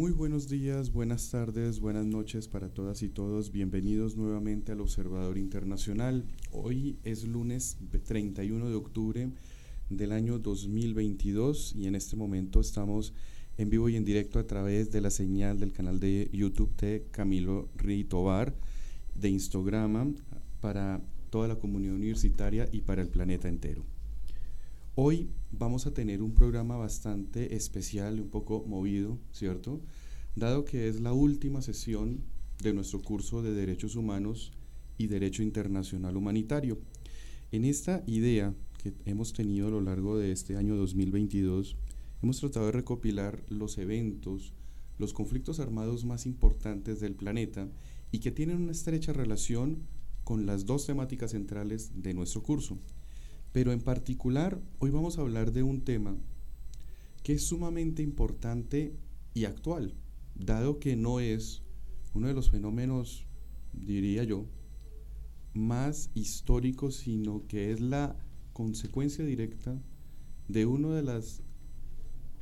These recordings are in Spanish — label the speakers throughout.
Speaker 1: Muy buenos días, buenas tardes, buenas noches para todas y todos. Bienvenidos nuevamente al Observador Internacional. Hoy es lunes 31 de octubre del año 2022 y en este momento estamos en vivo y en directo a través de la señal del canal de YouTube de Camilo Ritobar de Instagram para toda la comunidad universitaria y para el planeta entero. Hoy vamos a tener un programa bastante especial un poco movido, ¿cierto? Dado que es la última sesión de nuestro curso de Derechos Humanos y Derecho Internacional Humanitario. En esta idea que hemos tenido a lo largo de este año 2022, hemos tratado de recopilar los eventos, los conflictos armados más importantes del planeta y que tienen una estrecha relación con las dos temáticas centrales de nuestro curso, pero en particular, hoy vamos a hablar de un tema que es sumamente importante y actual, dado que no es uno de los fenómenos, diría yo, más históricos, sino que es la consecuencia directa de una de las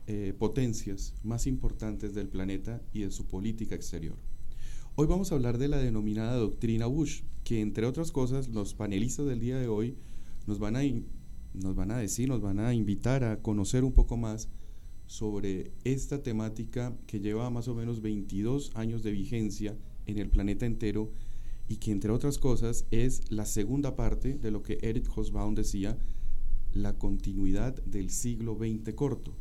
Speaker 1: eh, potencias más importantes del planeta y de su política exterior. Hoy vamos a hablar de la denominada doctrina Bush, que entre otras cosas los panelistas del día de hoy nos van a, nos van a decir, nos van a invitar a conocer un poco más sobre esta temática que lleva más o menos 22 años de vigencia en el planeta entero y que entre otras cosas es la segunda parte de lo que Eric Hobsbawm decía, la continuidad del siglo XX corto,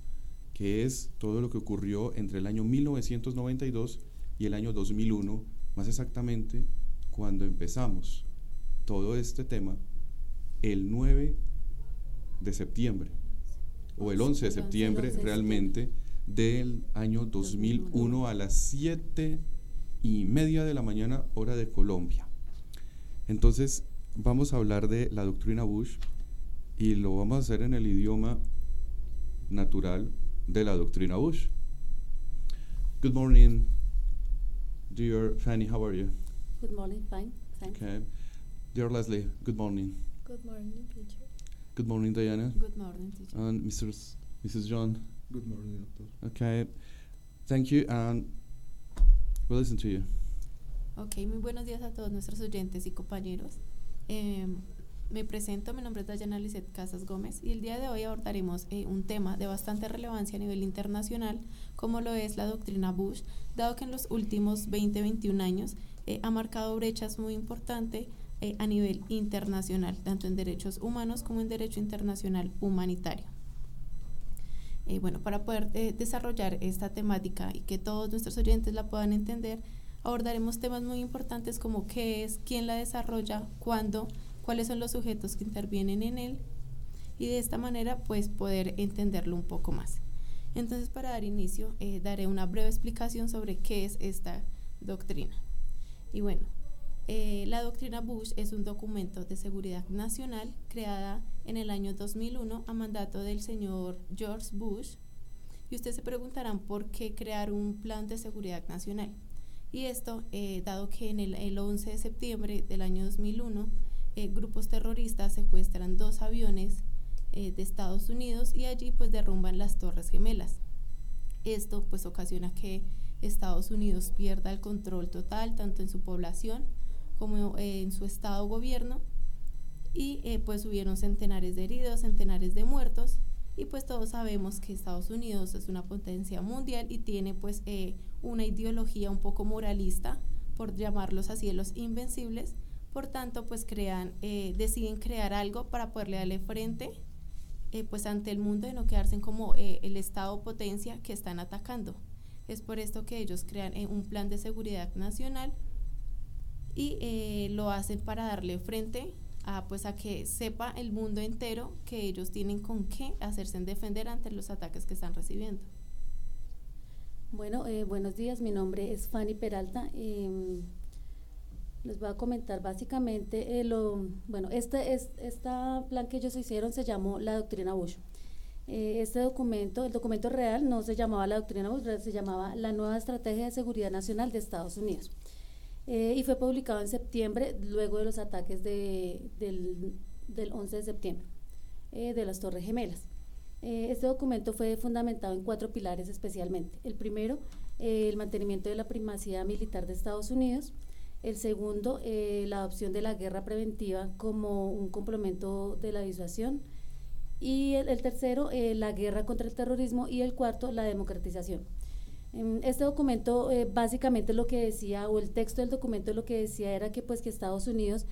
Speaker 1: que es todo lo que ocurrió entre el año 1992 y el año 2001, más exactamente cuando empezamos todo este tema el 9 de septiembre o el 11 de septiembre realmente del año 2001 a las 7 y media de la mañana hora de Colombia. Entonces vamos a hablar de la doctrina Bush y lo vamos a hacer en el idioma natural de la doctrina Bush. Good morning, dear Fanny, how are you?
Speaker 2: Good morning, fine, thanks.
Speaker 1: Okay. Dear Leslie, good morning.
Speaker 3: Good morning, teacher.
Speaker 1: Good morning, Diana.
Speaker 2: Good morning, teacher.
Speaker 1: And Mr. S- Mrs. John.
Speaker 4: Good morning, doctor.
Speaker 1: Okay. Thank you, and we'll listen to you.
Speaker 2: Ok, muy buenos días a todos nuestros oyentes y compañeros. Em, me presento, mi nombre es Dayana Lisset Casas Gómez y el día de hoy abordaremos eh, un tema de bastante relevancia a nivel internacional, como lo es la doctrina Bush, dado que en los últimos 20-21 años eh, ha marcado brechas muy importantes eh, a nivel internacional, tanto en derechos humanos como en derecho internacional humanitario. Eh, bueno, para poder eh, desarrollar esta temática y que todos nuestros oyentes la puedan entender, abordaremos temas muy importantes como qué es, quién la desarrolla, cuándo, cuáles son los sujetos que intervienen en él y de esta manera pues poder entenderlo un poco más. Entonces para dar inicio daré una breve explicación sobre qué es esta doctrina. Y bueno, eh, la doctrina Bush es un documento de seguridad nacional creada en el año 2001 a mandato del señor George Bush. Y ustedes se preguntarán por qué crear un plan de seguridad nacional. Y esto, eh, dado que en el, el, 11 de septiembre del año 2001, eh, grupos terroristas secuestran dos aviones eh, de Estados Unidos y allí pues derrumban las Torres Gemelas. Esto pues ocasiona que Estados Unidos pierda el control total tanto en su población como eh, en su estado gobierno. Y eh, pues hubieron centenares de heridos, centenares de muertos. Y pues todos sabemos que Estados Unidos es una potencia mundial y tiene pues eh, una ideología un poco moralista, por llamarlos así, los invencibles, por tanto pues crean, deciden crear algo para poderle darle frente pues ante el mundo y no quedarse como el estado potencia que están atacando. Es por esto que ellos crean un plan de seguridad nacional y eh, lo hacen para darle frente a, pues, a que sepa el mundo entero que ellos tienen con qué hacerse en defender ante los ataques que están recibiendo.
Speaker 3: Bueno, eh, buenos días, mi nombre es Fanny Peralta. Eh, les voy a comentar básicamente, eh, lo, bueno, este, es, este plan que ellos hicieron se llamó la doctrina Bush. Eh, este documento, el documento real no se llamaba la doctrina Bush, se llamaba la nueva estrategia de seguridad nacional de Estados Unidos eh, y fue publicado en septiembre, luego de los ataques de, del, del, 11 de septiembre eh, de las Torres Gemelas. Eh, este documento fue fundamentado en cuatro pilares especialmente. El primero el mantenimiento de la primacía militar de Estados Unidos. El segundo, la adopción de la guerra preventiva como un complemento de la disuasión. Y el, tercero, la guerra contra el terrorismo. Y el cuarto, la democratización. Este documento básicamente lo que decía, o el texto del documento lo que decía era que pues que Estados Unidos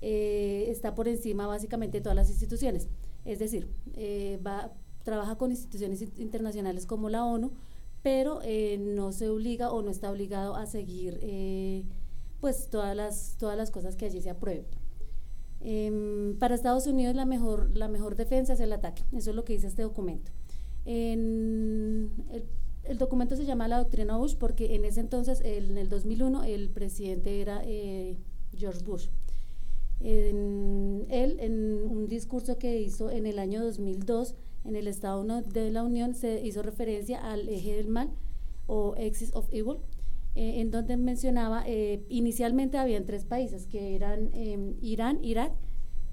Speaker 3: está por encima básicamente de todas las instituciones. Es decir, va, trabaja con instituciones internacionales como la ONU, pero eh, no se obliga o no está obligado a seguir eh, pues todas las, todas las cosas que allí se aprueben. Em, para Estados Unidos la mejor, la mejor defensa es el ataque, eso es lo que dice este documento. el, documento se llama la doctrina Bush porque en ese entonces, en el 2001, el presidente era eh, George Bush. él, en un discurso que hizo en el año 2002, en el Estado de la Unión se hizo referencia al eje del mal o Axis of Evil, eh, en donde mencionaba, eh, inicialmente habían tres países, que eran em, Irán, Irak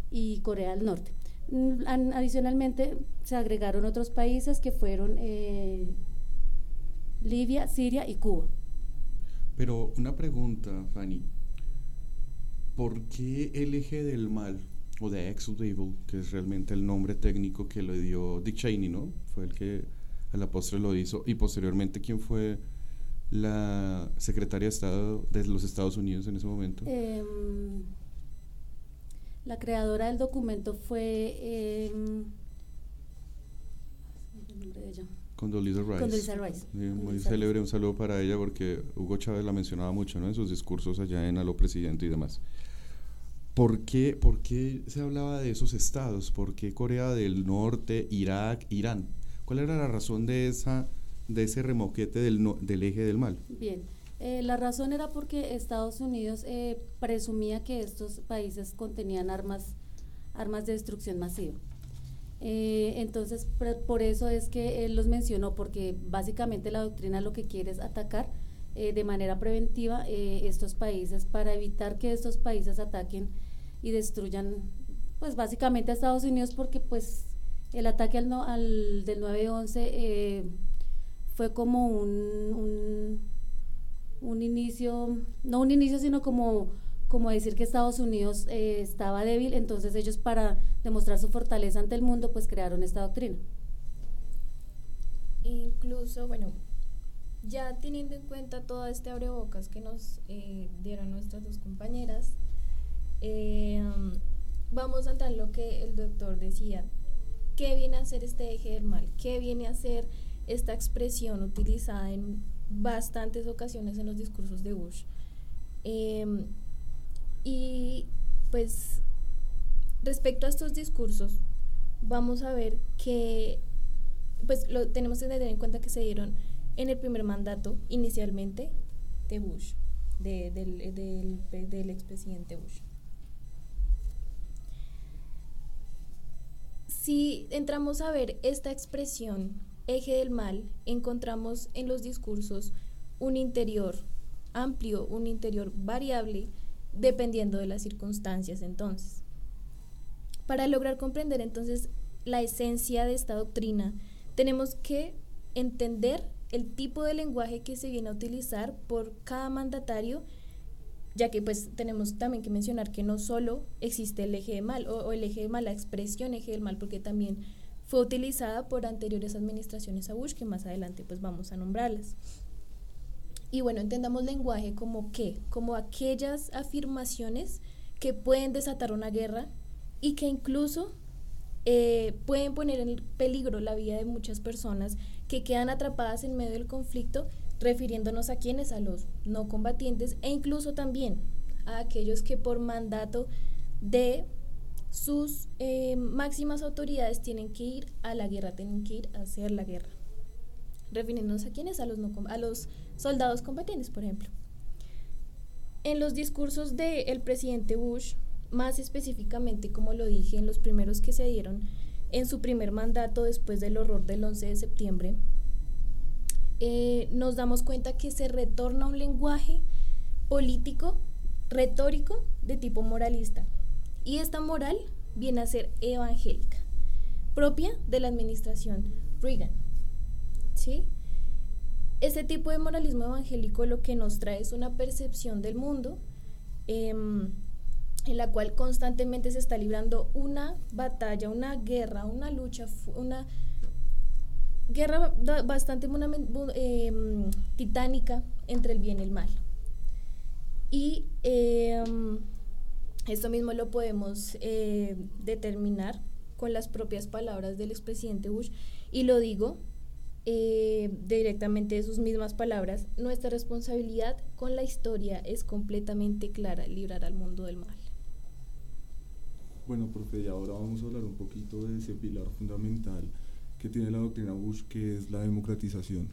Speaker 3: y Corea del Norte. Mm, adicionalmente se agregaron otros países que fueron eh, Libia, Siria y Cuba.
Speaker 1: Pero una pregunta, Fanny. ¿Por qué el eje del mal? o The Ex of Evil, que es realmente el nombre técnico que le dio Dick Cheney, ¿no? Fue el que a la postre lo hizo. Y posteriormente, ¿quién fue la secretaria de Estado de los Estados Unidos en ese momento?
Speaker 3: Em, la creadora del documento fue... Eh,
Speaker 1: Condoleezza Rice.
Speaker 3: Rice.
Speaker 1: muy célebre, un saludo para ella porque Hugo Chávez la mencionaba mucho ¿no? en sus discursos allá en Alo Presidente y demás. ¿Por qué, ¿Por qué se hablaba de esos estados? ¿Por qué Corea del Norte, Irak, Irán? ¿Cuál era la razón de, esa, de ese remoquete del, del eje del mal?
Speaker 3: Bien, eh, la razón era porque Estados Unidos eh, presumía que estos países contenían armas, armas de destrucción masiva. Eh, entonces, por eso es que él los mencionó, porque básicamente la doctrina lo que quiere es atacar de manera preventiva estos países para evitar que estos países ataquen y destruyan pues básicamente a Estados Unidos porque pues el ataque al, al del 9-11 eh, fue como un, un, inicio, no un inicio, sino como, como decir que Estados Unidos eh, estaba débil, entonces ellos para demostrar su fortaleza ante el mundo, pues crearon esta doctrina.
Speaker 4: Incluso, bueno, ya teniendo en cuenta todo este abrebocas que nos eh, dieron nuestras dos compañeras, eh, vamos a entrar en lo que el doctor decía. ¿Qué viene a hacer este eje del mal? ¿Qué viene a hacer esta expresión utilizada en bastantes ocasiones en los discursos de Bush? Y pues respecto a estos discursos, vamos a ver que pues lo tenemos que tener en cuenta que se dieron en el primer mandato inicialmente de Bush, del, del, del expresidente Bush. Si entramos a ver esta expresión, eje del mal, encontramos en los discursos un interior amplio, un interior variable, dependiendo de las circunstancias entonces. Para lograr comprender entonces la esencia de esta doctrina, tenemos que entender el tipo de lenguaje que se viene a utilizar por cada mandatario ya que pues tenemos también que mencionar que no solo existe el eje de mal o, el eje de mal, la expresión eje del mal, porque también fue utilizada por anteriores administraciones a Bush, que más adelante pues vamos a nombrarlas. Y bueno, entendamos lenguaje como qué, como aquellas afirmaciones que pueden desatar una guerra y que incluso eh, pueden poner en peligro la vida de muchas personas que quedan atrapadas en medio del conflicto refiriéndonos a quienes, a los no combatientes e incluso también a aquellos que por mandato de sus eh, máximas autoridades tienen que ir a la guerra, tienen que ir a hacer la guerra. Refiriéndonos a quienes, a los, a los soldados combatientes, por ejemplo. En los discursos del presidente Bush, más específicamente, como lo dije, en los primeros que se dieron en su primer mandato después del horror del 11 de septiembre, eh, nos damos cuenta que se retorna un lenguaje político, retórico, de tipo moralista. Y esta moral viene a ser evangélica, propia de la administración Reagan. ¿Sí? Este tipo de moralismo evangélico lo que nos trae es una percepción del mundo em, en la cual constantemente se está librando una batalla, una guerra, una lucha, una guerra bastante em, titánica entre el bien y el mal. Y em, esto mismo lo podemos eh, determinar con las propias palabras del expresidente Bush y lo digo eh, directamente de sus mismas palabras, nuestra responsabilidad con la historia es completamente clara, librar al mundo del mal.
Speaker 5: Bueno, profe, y ahora vamos a hablar un poquito de ese pilar fundamental que tiene la doctrina Bush, que es la democratización.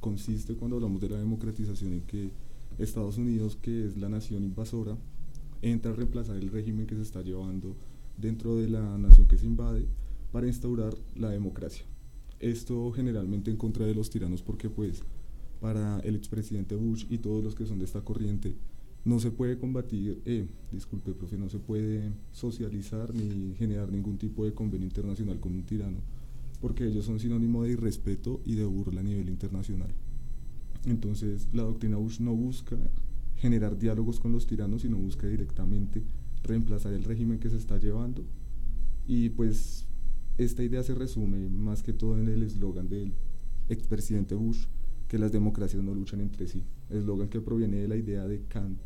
Speaker 5: Consiste cuando hablamos de la democratización en que Estados Unidos, que es la nación invasora, entra a reemplazar el régimen que se está llevando dentro de la nación que se invade para instaurar la democracia. Esto generalmente en contra de los tiranos porque pues para el expresidente Bush y todos los que son de esta corriente no se puede combatir, eh, disculpe profe, no se puede socializar ni generar ningún tipo de convenio internacional con un tirano porque ellos son sinónimo de irrespeto y de burla a nivel internacional. Entonces la doctrina Bush no busca generar diálogos con los tiranos, sino busca directamente reemplazar el régimen que se está llevando y pues esta idea se resume más que todo en el eslogan del expresidente Bush, que las democracias no luchan entre sí. Eslogan que proviene de la idea de Kant,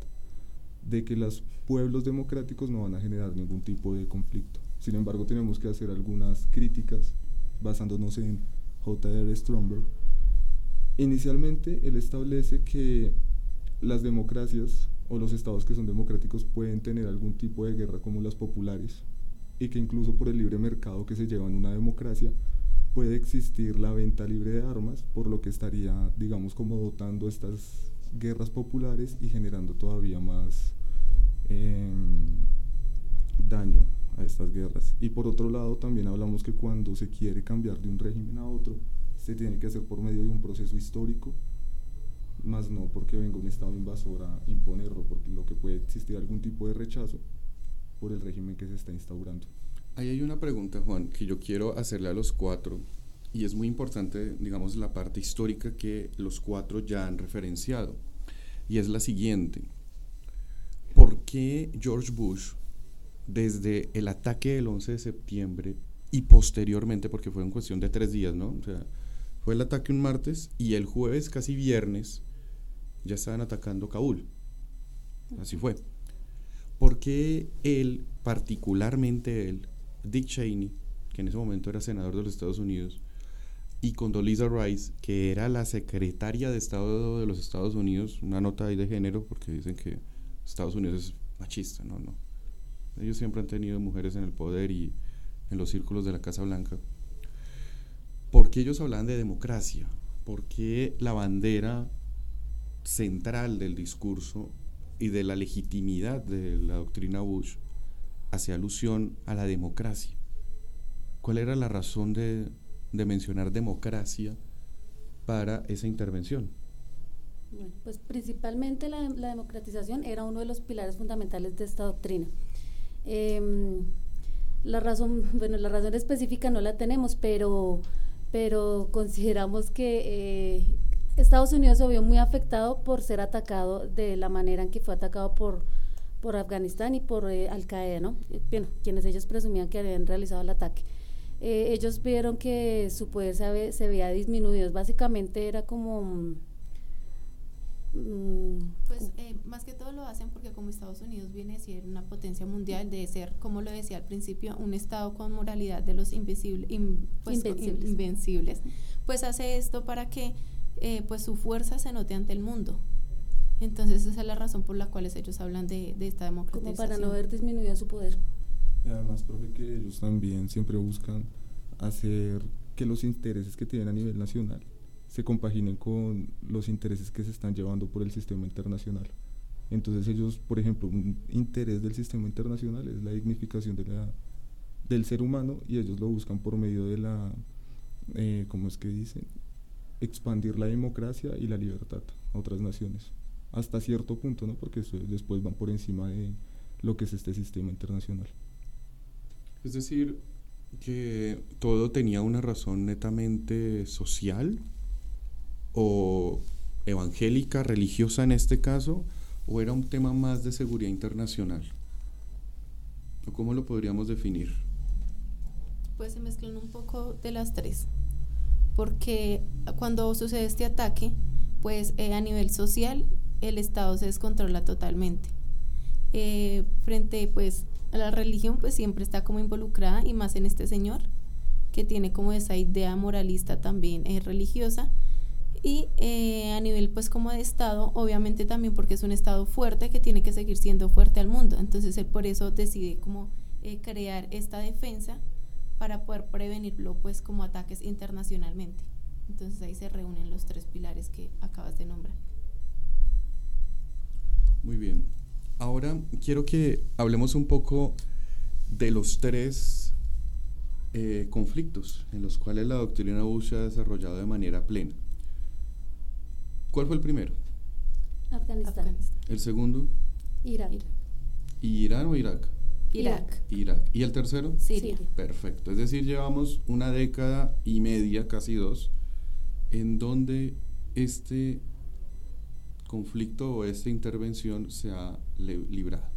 Speaker 5: de que los pueblos democráticos no van a generar ningún tipo de conflicto. Sin embargo, tenemos que hacer algunas críticas basándonos en J.R. Stromberg. Inicialmente, él establece que las democracias o los estados que son democráticos pueden tener algún tipo de guerra como las populares, y que incluso por el libre mercado que se lleva en una democracia puede existir la venta libre de armas, por lo que estaría, digamos, como dotando estas guerras populares y generando todavía más em, daño a estas guerras. Y por otro lado, también hablamos que cuando se quiere cambiar de un régimen a otro, se tiene que hacer por medio de un proceso histórico, más no porque venga un Estado invasor a imponerlo, porque lo que puede existir algún tipo de rechazo por el régimen que se está instaurando. Ahí hay una pregunta, Juan, que yo quiero hacerle a los cuatro, y es muy importante, digamos, la parte histórica que los cuatro ya han referenciado, y es la siguiente. ¿Por qué George Bush, desde el ataque del 11 de septiembre y posteriormente, porque fue en cuestión de tres días, ¿no? O sea, fue el ataque un martes y el jueves, casi viernes, ya estaban atacando Kabul. Así fue. ¿Por qué él, particularmente él, Dick Cheney, que en ese momento era senador de los Estados Unidos, y Condoleezza Rice, que era la secretaria de Estado de los Estados Unidos, una nota ahí de género, porque dicen que Estados Unidos es machista, no, no. Ellos siempre han tenido mujeres en el poder y en los círculos de la Casa Blanca. ¿Por qué ellos hablaban de democracia? ¿Por qué la bandera central del discurso y de la legitimidad de la doctrina Bush hacia alusión a la democracia. ¿Cuál era la razón de, mencionar democracia para esa intervención?
Speaker 3: Bueno, pues principalmente la, democratización era uno de los pilares fundamentales de esta doctrina. Em, la razón, bueno, la razón específica no la tenemos, pero, pero consideramos que eh, Estados Unidos se vio muy afectado por ser atacado de la manera en que fue atacado por, por Afganistán y por eh, Al Qaeda, ¿no? Bueno, quienes ellos presumían que habían realizado el ataque. Eh, ellos vieron que su poder se, se veía disminuido, básicamente era como...
Speaker 2: Mm, pues eh, más que todo lo hacen porque como Estados Unidos viene a ser una potencia mundial, de ser, como lo decía al principio, un Estado con moralidad de los invisibles, pues, invencibles. invencibles, pues hace esto para que eh, pues su fuerza se note ante el mundo. Entonces esa es la razón por la cual ellos hablan de, esta democratización.
Speaker 3: Como para no ver disminuido su poder.
Speaker 5: Y además, profe, que ellos también siempre buscan hacer que los intereses que tienen a nivel nacional se compaginen con los intereses que se están llevando por el sistema internacional. Entonces ellos, por ejemplo, un interés del sistema internacional es la dignificación de la, del ser humano y ellos lo buscan por medio de la, eh, ¿cómo es que dicen? Expandir la democracia y la libertad a otras naciones, hasta cierto punto, ¿no? porque después van por encima de lo que es este sistema internacional. Es decir, que todo tenía una razón netamente social
Speaker 1: o evangélica, religiosa en este caso, o era un tema más de seguridad internacional? ¿O cómo lo podríamos definir?
Speaker 2: Pues se mezclan un poco de las tres, porque cuando sucede este ataque, pues eh, a nivel social el Estado se descontrola totalmente. Eh, frente pues a la religión pues siempre está como involucrada y más en este señor que tiene como esa idea moralista también eh, religiosa y eh, a nivel pues como de Estado, obviamente también porque es un Estado fuerte que tiene que seguir siendo fuerte al mundo. Entonces él por eso decide como eh, crear esta defensa para poder prevenirlo pues como ataques internacionalmente. Entonces ahí se reúnen los tres pilares que acabas de nombrar.
Speaker 1: Muy bien. Ahora quiero que hablemos un poco de los tres eh, conflictos en los cuales la doctrina Bush se ha desarrollado de manera plena. ¿Cuál fue el primero?
Speaker 3: Afganistán.
Speaker 2: Afganistán.
Speaker 1: ¿El segundo?
Speaker 3: Irak.
Speaker 1: ¿Irán o Irak?
Speaker 2: Irak.
Speaker 1: Irak. ¿Y el tercero?
Speaker 2: Siria.
Speaker 1: Perfecto. Es decir, llevamos una década y media, casi dos, en donde este conflicto o esta intervención se ha librado.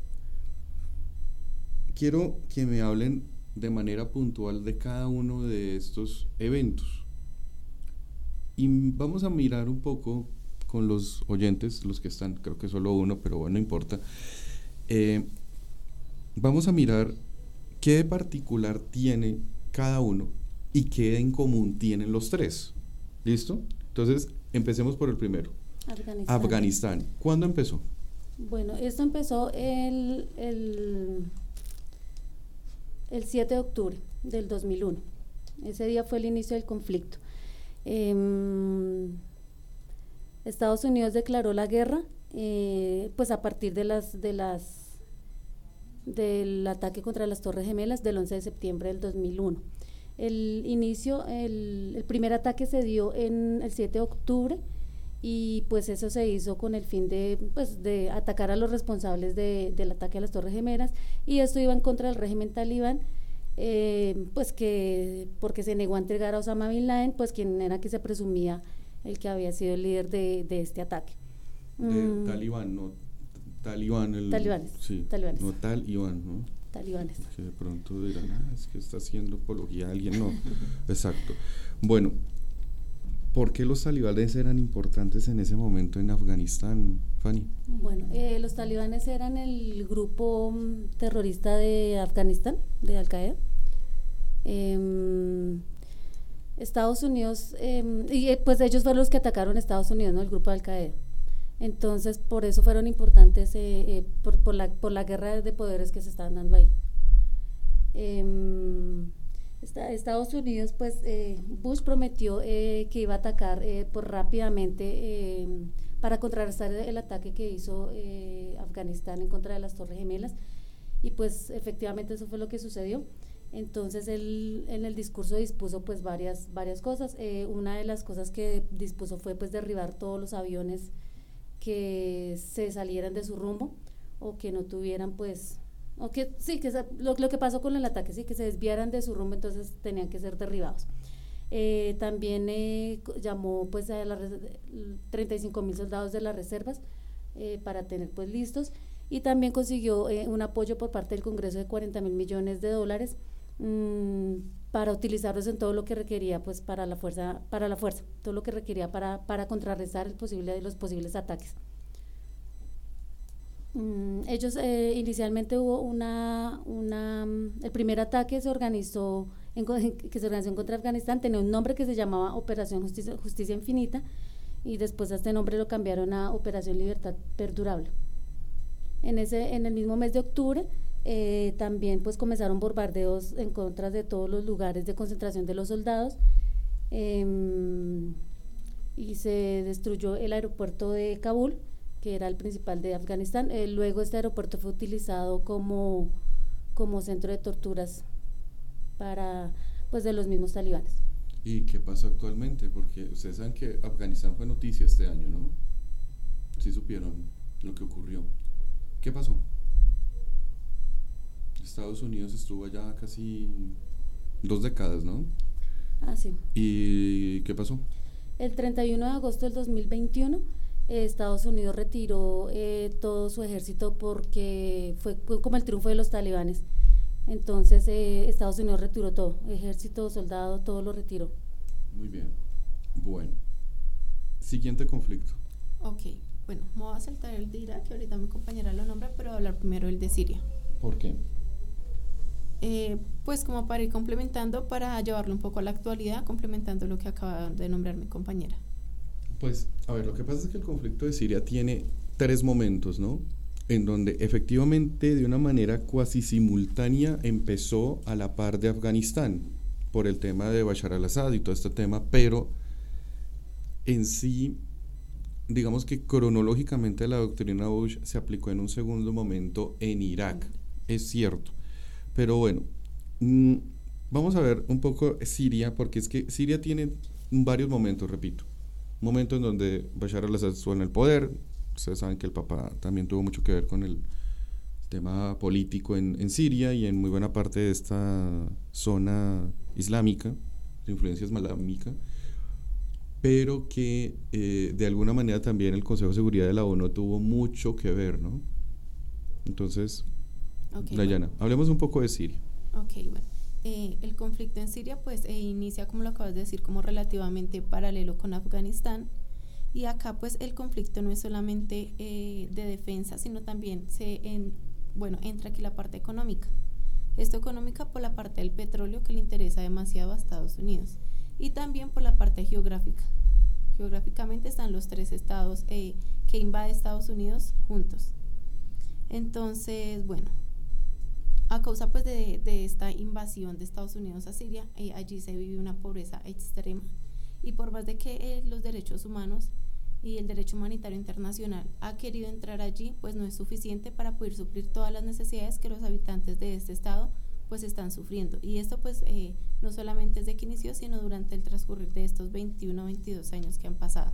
Speaker 1: Quiero que me hablen de manera puntual de cada uno de estos eventos. Y vamos a mirar un poco con los oyentes, los que están, creo que solo uno, pero bueno, no importa. Eh, vamos a mirar qué de particular tiene cada uno y qué en común tienen los tres. ¿Listo? Entonces, empecemos por el primero.
Speaker 3: Afganistán.
Speaker 1: Afganistán. ¿Cuándo empezó?
Speaker 3: Bueno, esto empezó el, el, el 7 de octubre del 2001. Ese día fue el inicio del conflicto. Em, Estados Unidos declaró la guerra, eh, pues a partir de las, de las, del ataque contra las Torres Gemelas del 11 de septiembre del 2001. El inicio, el, el primer ataque se dio en el 7 de octubre y pues eso se hizo con el fin de, pues, de atacar a los responsables de- del ataque a las Torres Gemelas y esto iba en contra del régimen talibán, eh, pues que porque se negó a entregar a Osama Bin Laden, pues quien era que se presumía el que había sido el líder de, de este ataque.
Speaker 1: De
Speaker 3: Mm,
Speaker 1: Talibán, no. Talibán, el.
Speaker 3: Talibanes,
Speaker 1: Sí.
Speaker 3: talibanes.
Speaker 1: No Talibán, ¿no?
Speaker 3: Talibanes.
Speaker 1: Que de pronto dirán, ah, es que está haciendo apología a alguien. No, exacto. Bueno, ¿por qué los talibanes eran importantes en ese momento en Afganistán, Fanny?
Speaker 3: Bueno, eh, los talibanes eran el grupo mm, terrorista de Afganistán, de Al Qaeda. Em, Estados Unidos, em, y eh, pues ellos fueron los que atacaron a Estados Unidos, ¿no? El grupo de Al Qaeda. Entonces, por eso fueron importantes, eh, eh, por, la, por la guerra de poderes que se estaban dando ahí. Em, esta- Estados Unidos, pues eh, Bush prometió que iba a atacar por rápidamente em, para contrarrestar el ataque que hizo Afganistán en contra de las Torres Gemelas y pues efectivamente eso fue lo que sucedió. Entonces él en el discurso dispuso pues varias, varias cosas. Una de las cosas que dispuso fue pues derribar todos los aviones que se salieran de su rumbo o que no tuvieran pues o que sí que lo, lo que pasó con el ataque sí que se desviaran de su rumbo entonces tenían que ser derribados. Eh, también eh, llamó pues a las 35 mil soldados de las reservas eh, para tener pues listos. Y también consiguió eh, un apoyo por parte del Congreso de 40 mil millones de dólares. Mm, para utilizarlos en todo lo que requería pues para la fuerza para la fuerza todo lo que requería para, para contrarrestar el posible los posibles ataques. Mm, ellos eh, inicialmente hubo una, una mm, el primer ataque se organizó que se organizó contra Afganistán tenía un nombre que se llamaba Operación Justicia, Justicia Infinita y después a este nombre lo cambiaron a Operación Libertad Perdurable. En ese en el mismo mes de octubre eh, también pues comenzaron bombardeos en contra de todos los lugares de concentración de los soldados em, y se destruyó el aeropuerto de Kabul que era el principal de Afganistán. Eh, luego este aeropuerto fue utilizado como, como centro de torturas para pues de los mismos talibanes.
Speaker 1: ¿Y qué pasa actualmente? Porque ustedes saben que Afganistán fue noticia este año, ¿no? Sí supieron lo que ocurrió. ¿Qué pasó? Estados Unidos estuvo allá casi dos décadas, ¿no?
Speaker 3: Ah, sí.
Speaker 1: ¿Y qué pasó?
Speaker 3: El 31 de agosto del 2021, eh, Estados Unidos retiró eh, todo su ejército porque fue, como el triunfo de los talibanes. Entonces, eh, Estados Unidos retiró todo, ejército, soldado, todo lo retiró.
Speaker 1: Muy bien. Bueno. Siguiente conflicto.
Speaker 2: Ok, bueno, me voy a saltar el de Irak, que ahorita mi compañera lo nombra, pero voy a hablar primero el de Siria.
Speaker 1: ¿Por qué?
Speaker 2: Eh, pues como para ir complementando, para llevarlo un poco a la actualidad, complementando lo que acaba de nombrar mi compañera.
Speaker 1: Pues, a ver, lo que pasa es que el conflicto de Siria tiene tres momentos, ¿no? En donde efectivamente de una manera cuasi simultánea empezó a la par de Afganistán por el tema de Bashar al-Assad y todo este tema, pero en sí, digamos que cronológicamente la doctrina Bush se aplicó en un segundo momento en Irak, es cierto pero bueno, mm, vamos a ver un poco Siria, porque es que Siria tiene varios momentos, repito. Un momento en donde Bashar al-Assad estuvo en el poder. Ustedes saben que el Papa también tuvo mucho que ver con el tema político en, Siria y en muy buena parte de esta zona islámica, de influencia islámica, pero que eh, de alguna manera también el Consejo de Seguridad de la ONU tuvo mucho que ver, ¿no? Entonces, Dayana, hablemos un poco de Siria.
Speaker 2: Ok, bueno. Eh, el conflicto en Siria pues eh, inicia, como lo acabas de decir, como relativamente paralelo con Afganistán. Y acá pues el conflicto no es solamente eh, de defensa, sino también se en, bueno, entra aquí la parte económica. Esto económica por la parte del petróleo que le interesa demasiado a Estados Unidos y también por la parte geográfica. Geográficamente están los tres estados que invade Estados Unidos juntos. Entonces, bueno, a causa pues de, esta invasión de Estados Unidos a Siria, eh, allí se vive una pobreza extrema y por más de que eh, los derechos humanos y el derecho humanitario internacional ha querido entrar allí, pues no es suficiente para poder suplir todas las necesidades que los habitantes de este estado pues están sufriendo. Y esto pues eh, no solamente desde que inició, sino durante el transcurrir de estos 21 o 22 años que han pasado.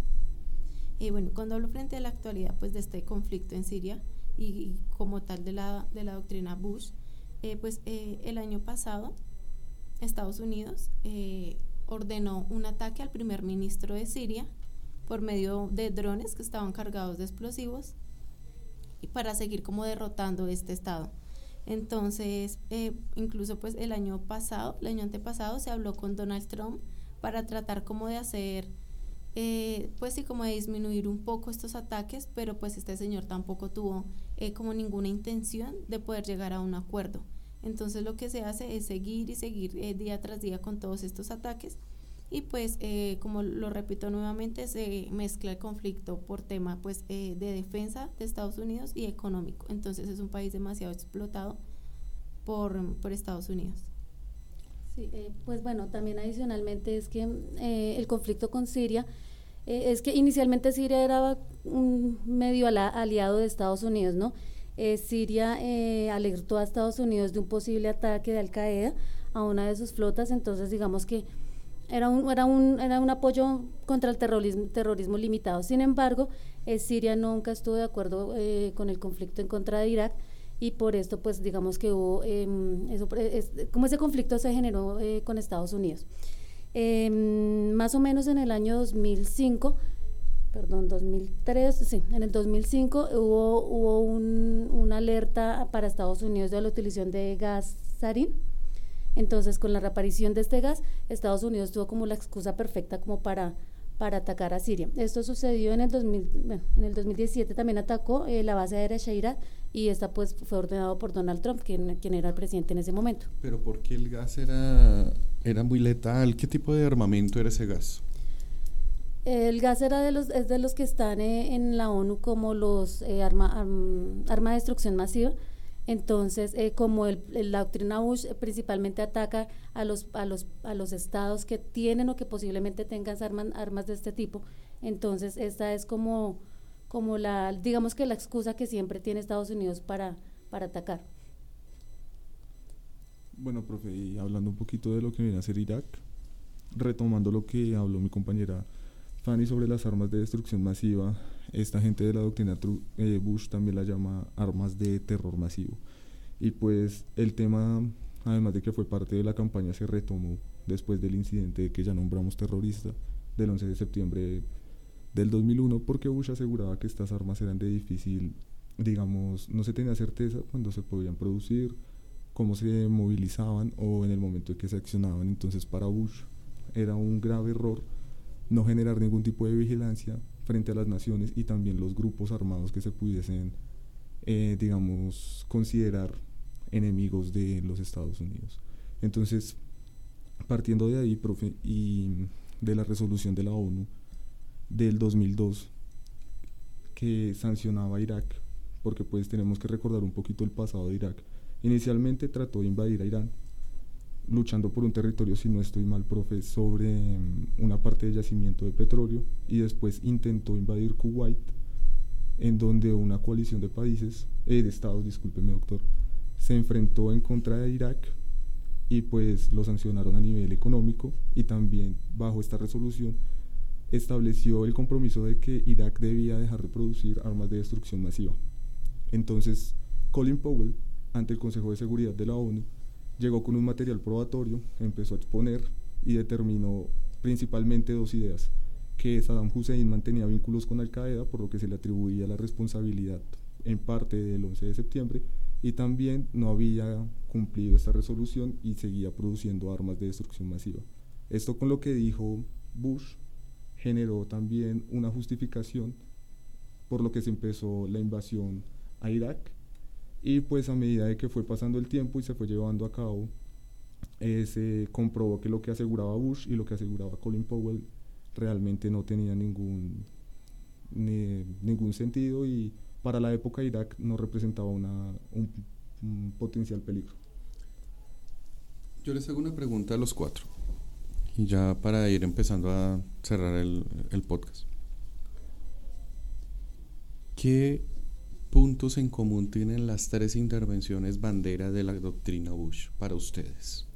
Speaker 2: Y bueno, cuando hablo frente a la actualidad pues de este conflicto en Siria y, como tal de la, de la doctrina Bush, eh, pues eh, el año pasado Estados Unidos eh, ordenó un ataque al primer ministro de Siria por medio de drones que estaban cargados de explosivos y para seguir como derrotando este estado. Entonces, incluso pues el año pasado, el año antepasado, se habló con Donald Trump para tratar como de hacer, pues sí, como de disminuir un poco estos ataques, pero pues este señor tampoco tuvo como ninguna intención de poder llegar a un acuerdo. Entonces lo que se hace es seguir y seguir eh, día tras día con todos estos ataques y pues eh, como lo repito nuevamente se mezcla el conflicto por tema pues eh, de defensa de Estados Unidos y económico. Entonces es un país demasiado explotado por, por Estados Unidos.
Speaker 3: Sí, pues bueno, también adicionalmente es que el conflicto con Siria es que inicialmente Siria era un medio aliado de Estados Unidos, ¿no? Eh, Siria eh, alertó a Estados Unidos de un posible ataque de Al Qaeda a una de sus flotas, entonces digamos que era un, era un, era un apoyo contra el terrorismo, terrorismo limitado. Sin embargo, eh, Siria nunca estuvo de acuerdo con el conflicto en contra de Irak y por esto pues digamos que hubo, em, eso, como ese conflicto se generó con Estados Unidos. Em, más o menos en el año 2005 perdón, 2003, sí, en el 2005 hubo, hubo un, una alerta para Estados Unidos de la utilización de gas sarín. Entonces, con la reaparición de este gas, Estados Unidos tuvo como la excusa perfecta como para, para atacar a Siria. Esto sucedió en el, 2000, bueno, en el 2017, también atacó eh, la base aérea Shairat y esta pues fue ordenado por Donald Trump, quien, quien era el presidente en ese momento.
Speaker 1: Pero ¿por qué el gas era, era muy letal? ¿Qué tipo de armamento era ese gas?
Speaker 3: El gas era de los, es de los que están eh, en la ONU como los eh, arma, arma de destrucción masiva. Entonces, eh, como el, la doctrina Bush principalmente ataca a los, a, los, a los estados que tienen o que posiblemente tengan armas, armas de este tipo, entonces esta es como, como la, digamos que la excusa que siempre tiene Estados Unidos para, para atacar.
Speaker 5: Bueno, profe, y hablando un poquito de lo que viene a ser Irak, retomando lo que habló mi compañera Fanny sobre las armas de destrucción masiva, esta gente de la doctrina eh, Bush también la llama armas de terror masivo. Y pues el tema, además de que fue parte de la campaña, se retomó después del incidente que ya nombramos terrorista del 11 de septiembre del 2001 porque Bush aseguraba que estas armas eran de difícil, digamos, no se tenía certeza cuándo se podían producir, cómo se movilizaban o en el momento en que se accionaban. Entonces para Bush era un grave error no generar ningún tipo de vigilancia frente a las naciones y también los grupos armados que se pudiesen, eh, digamos, considerar enemigos de los Estados Unidos. Entonces, partiendo de ahí, profe, y de la resolución de la ONU del 2002 que sancionaba a Irak, porque pues tenemos que recordar un poquito el pasado de Irak. Inicialmente trató de invadir a Irán, luchando por un territorio, si no estoy mal, profe, sobre mm, una parte de yacimiento de petróleo y después intentó invadir Kuwait, en donde una coalición de países, eh, de estados, discúlpeme doctor, se enfrentó en contra de Irak y pues lo sancionaron a nivel económico y también bajo esta resolución estableció el compromiso de que Irak debía dejar de producir armas de destrucción masiva. Entonces, Colin Powell, ante el Consejo de Seguridad de la ONU, llegó con un material probatorio, empezó a exponer y determinó principalmente dos ideas, que Saddam Hussein mantenía vínculos con Al Qaeda, por lo que se le atribuía la responsabilidad en parte del 11 de septiembre, y también no había cumplido esta resolución y seguía produciendo armas de destrucción masiva. Esto con lo que dijo Bush generó también una justificación por lo que se empezó la invasión a Irak y pues a medida de que fue pasando el tiempo y se fue llevando a cabo, eh, se comprobó que lo que aseguraba Bush y lo que aseguraba Colin Powell realmente no tenía ningún, ningún sentido y para la época Irak no representaba una, un, potencial peligro.
Speaker 1: Yo les hago una pregunta a los cuatro, y ya para ir empezando a cerrar el, el podcast. ¿Qué puntos en común tienen las tres intervenciones bandera de la doctrina Bush para ustedes?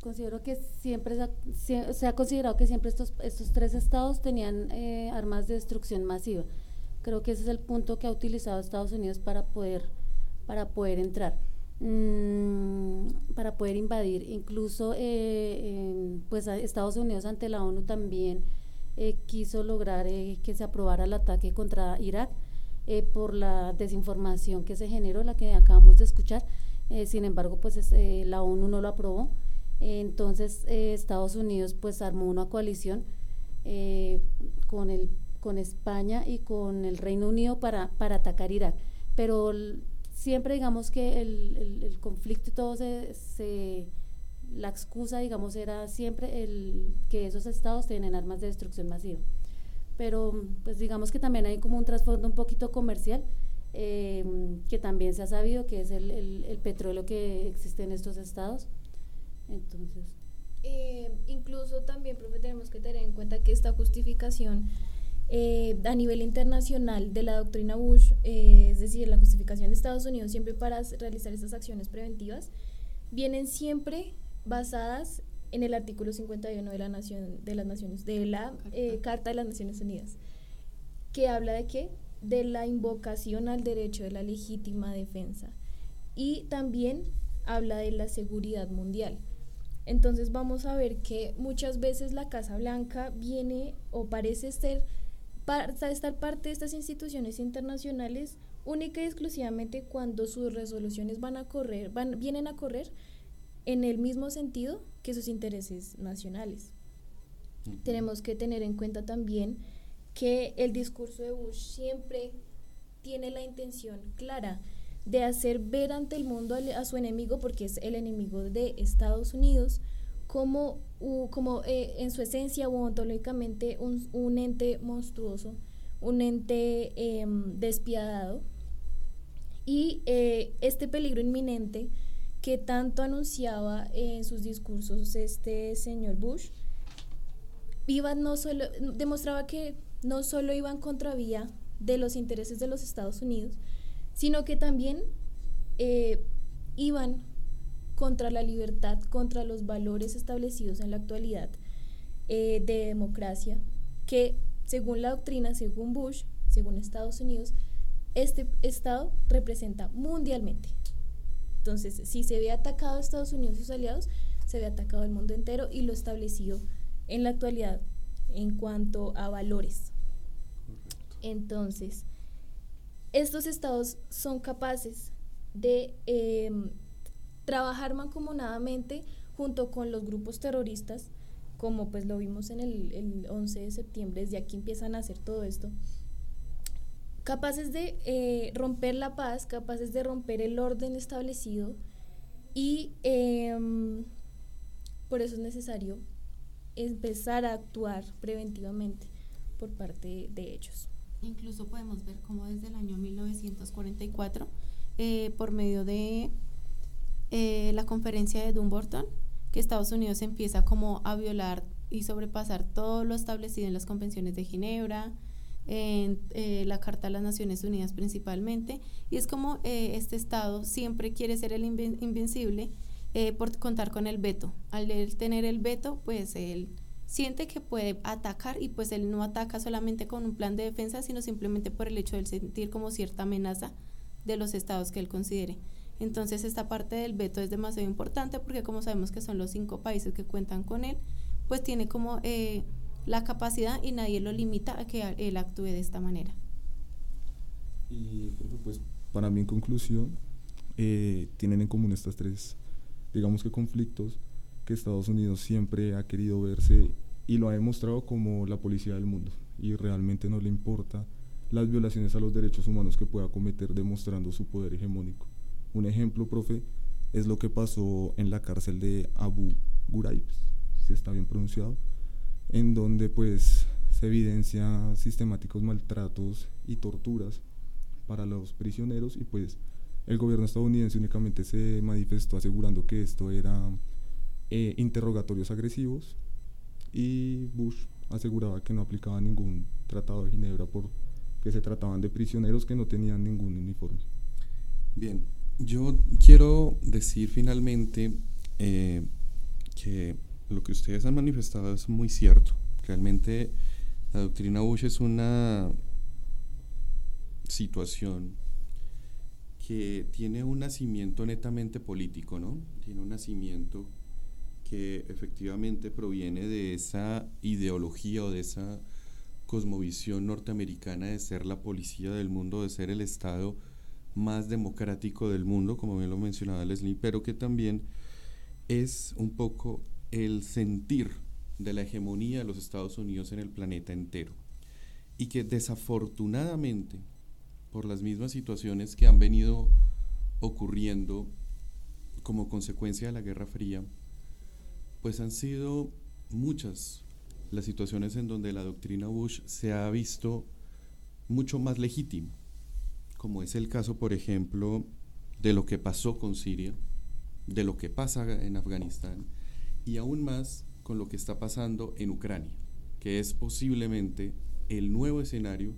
Speaker 3: considero que siempre se ha, considerado que siempre estos, estos tres estados tenían eh, armas de destrucción masiva. Creo que ese es el punto que ha utilizado Estados Unidos para poder, para poder entrar, mm, para poder invadir. Incluso eh, pues Estados Unidos ante la ONU también eh, quiso lograr eh, que se aprobara el ataque contra Irak eh, por la desinformación que se generó, la que acabamos de escuchar. sin embargo, pues la ONU no lo aprobó. entonces, Estados Unidos pues armó una coalición con, el, con España y con el Reino Unido para, para atacar Irak. Pero siempre digamos que el, el, conflicto y todo se, se la excusa, digamos, era siempre el que esos estados tienen armas de destrucción masiva. Pero, pues digamos que también hay como un trasfondo un poquito comercial, eh, que también se ha sabido que es el, el, petróleo que existe en estos estados. Entonces.
Speaker 4: Eh, incluso también, profe, tenemos que tener en cuenta que esta justificación eh, a nivel internacional de la doctrina Bush, es decir, la justificación de Estados Unidos siempre para realizar estas acciones preventivas, vienen siempre basadas en el artículo 51 de la Nación de las Naciones de la eh, Carta de las Naciones Unidas, que habla de qué? De la invocación al derecho de la legítima defensa y también habla de la seguridad mundial. Entonces vamos a ver que muchas veces la Casa Blanca viene o parece ser estar parte de estas instituciones internacionales única y exclusivamente cuando sus resoluciones van a correr, van, vienen a correr en el mismo sentido que sus intereses nacionales. Tenemos que tener en cuenta también que el discurso de Bush siempre tiene la intención clara de hacer ver ante el mundo a su enemigo, porque es el enemigo de Estados Unidos, como, como eh, en su esencia o ontológicamente un, un ente monstruoso, un ente em, despiadado. Y eh, este peligro inminente que tanto anunciaba en sus discursos este señor Bush, iba no solo, demostraba que no solo iban contravía de los intereses de los Estados Unidos, sino que también eh, iban contra la libertad, contra los valores establecidos en la actualidad eh, de democracia, que según la doctrina, según Bush, según Estados Unidos, este Estado representa mundialmente. Entonces, si se ve atacado a Estados Unidos y sus aliados, se había atacado el mundo entero y lo establecido en la actualidad en cuanto a valores. Entonces, estos estados son capaces de em, trabajar mancomunadamente junto con los grupos terroristas, como pues lo vimos en el, el 11 de septiembre, desde aquí empiezan a hacer todo esto, capaces de eh, romper la paz, capaces de romper el orden establecido y em, por eso es necesario empezar a actuar preventivamente por parte de ellos.
Speaker 2: Incluso podemos ver cómo desde el año 1944, eh, por medio de eh, la conferencia de Dumbarton, que Estados Unidos empieza como a violar y sobrepasar todo lo establecido en las convenciones de Ginebra, en eh, la Carta de las Naciones Unidas principalmente, y es como eh, este Estado siempre quiere ser el invencible eh, por contar con el veto. Al él tener el veto, pues él siente que puede atacar y pues él no ataca solamente con un plan de defensa, sino simplemente por el hecho de sentir como cierta amenaza de los estados que él considere. Entonces esta parte del veto es demasiado importante porque como sabemos que son los cinco países que cuentan con él, pues tiene como la capacidad y nadie lo limita a que él actúe de esta manera.
Speaker 5: Y pues para mí en conclusión, eh, tienen en común estas tres, digamos que conflictos que Estados Unidos siempre ha querido verse y lo ha demostrado como la policía del mundo y realmente no le importa las violaciones a los derechos humanos que pueda cometer demostrando su poder hegemónico. Un ejemplo, profe, es lo que pasó en la cárcel de Abu Ghraib, si está bien pronunciado, en donde pues se evidencia sistemáticos maltratos y torturas para los prisioneros y pues el gobierno estadounidense únicamente se manifestó asegurando que esto era eh, interrogatorios agresivos y Bush aseguraba que no aplicaba ningún tratado de Ginebra porque se trataban de prisioneros que no tenían ningún uniforme.
Speaker 1: Bien, yo quiero decir finalmente eh, que lo que ustedes han manifestado es muy cierto. Realmente la doctrina Bush es una situación que tiene un nacimiento netamente político, ¿no? Tiene un nacimiento que efectivamente proviene de esa ideología o de esa cosmovisión norteamericana de ser la policía del mundo, de ser el Estado más democrático del mundo, como bien lo mencionaba Leslie, pero que también es un poco el sentir de la hegemonía de los Estados Unidos en el planeta entero. Y que desafortunadamente por las mismas situaciones que han venido ocurriendo como consecuencia de la Guerra Fría, pues han sido muchas las situaciones en donde la doctrina Bush se ha visto mucho más legítima, como es el caso, por ejemplo, de lo que pasó con Siria, de lo que pasa en Afganistán y aún más con lo que está pasando en Ucrania, que es posiblemente el nuevo escenario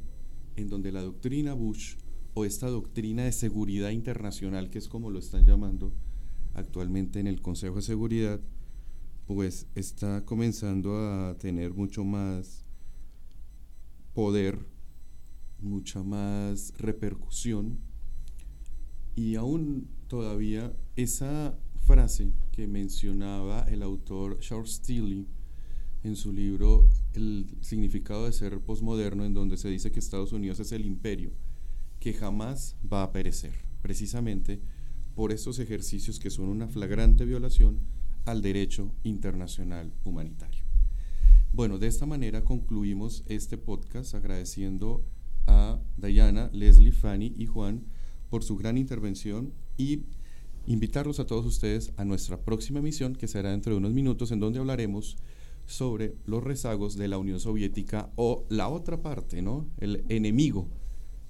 Speaker 1: en donde la doctrina Bush o esta doctrina de seguridad internacional, que es como lo están llamando actualmente en el Consejo de Seguridad, pues está comenzando a tener mucho más poder, mucha más repercusión. Y aún todavía esa frase que mencionaba el autor Charles Steele en su libro El significado de ser posmoderno, en donde se dice que Estados Unidos es el imperio que jamás va a perecer, precisamente por estos ejercicios que son una flagrante violación al derecho internacional humanitario. Bueno, de esta manera concluimos este podcast agradeciendo a Diana, Leslie, Fanny y Juan por su gran intervención y invitarlos a todos ustedes a nuestra próxima emisión, que será dentro de unos minutos, en donde hablaremos sobre los rezagos de la Unión Soviética o la otra parte, ¿no? El enemigo,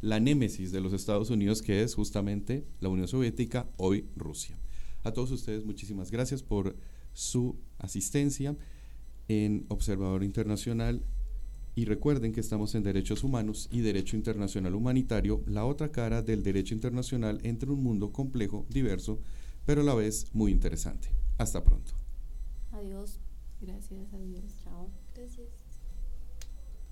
Speaker 1: la némesis de los Estados Unidos, que es justamente la Unión Soviética, hoy Rusia. A todos ustedes, muchísimas gracias por su asistencia en Observador Internacional y recuerden que estamos en derechos humanos y derecho internacional humanitario, la otra cara del derecho internacional entre un mundo complejo, diverso, pero a la vez muy interesante. Hasta pronto.
Speaker 3: Adiós.
Speaker 2: Gracias, adiós.
Speaker 3: Chao.
Speaker 4: Gracias.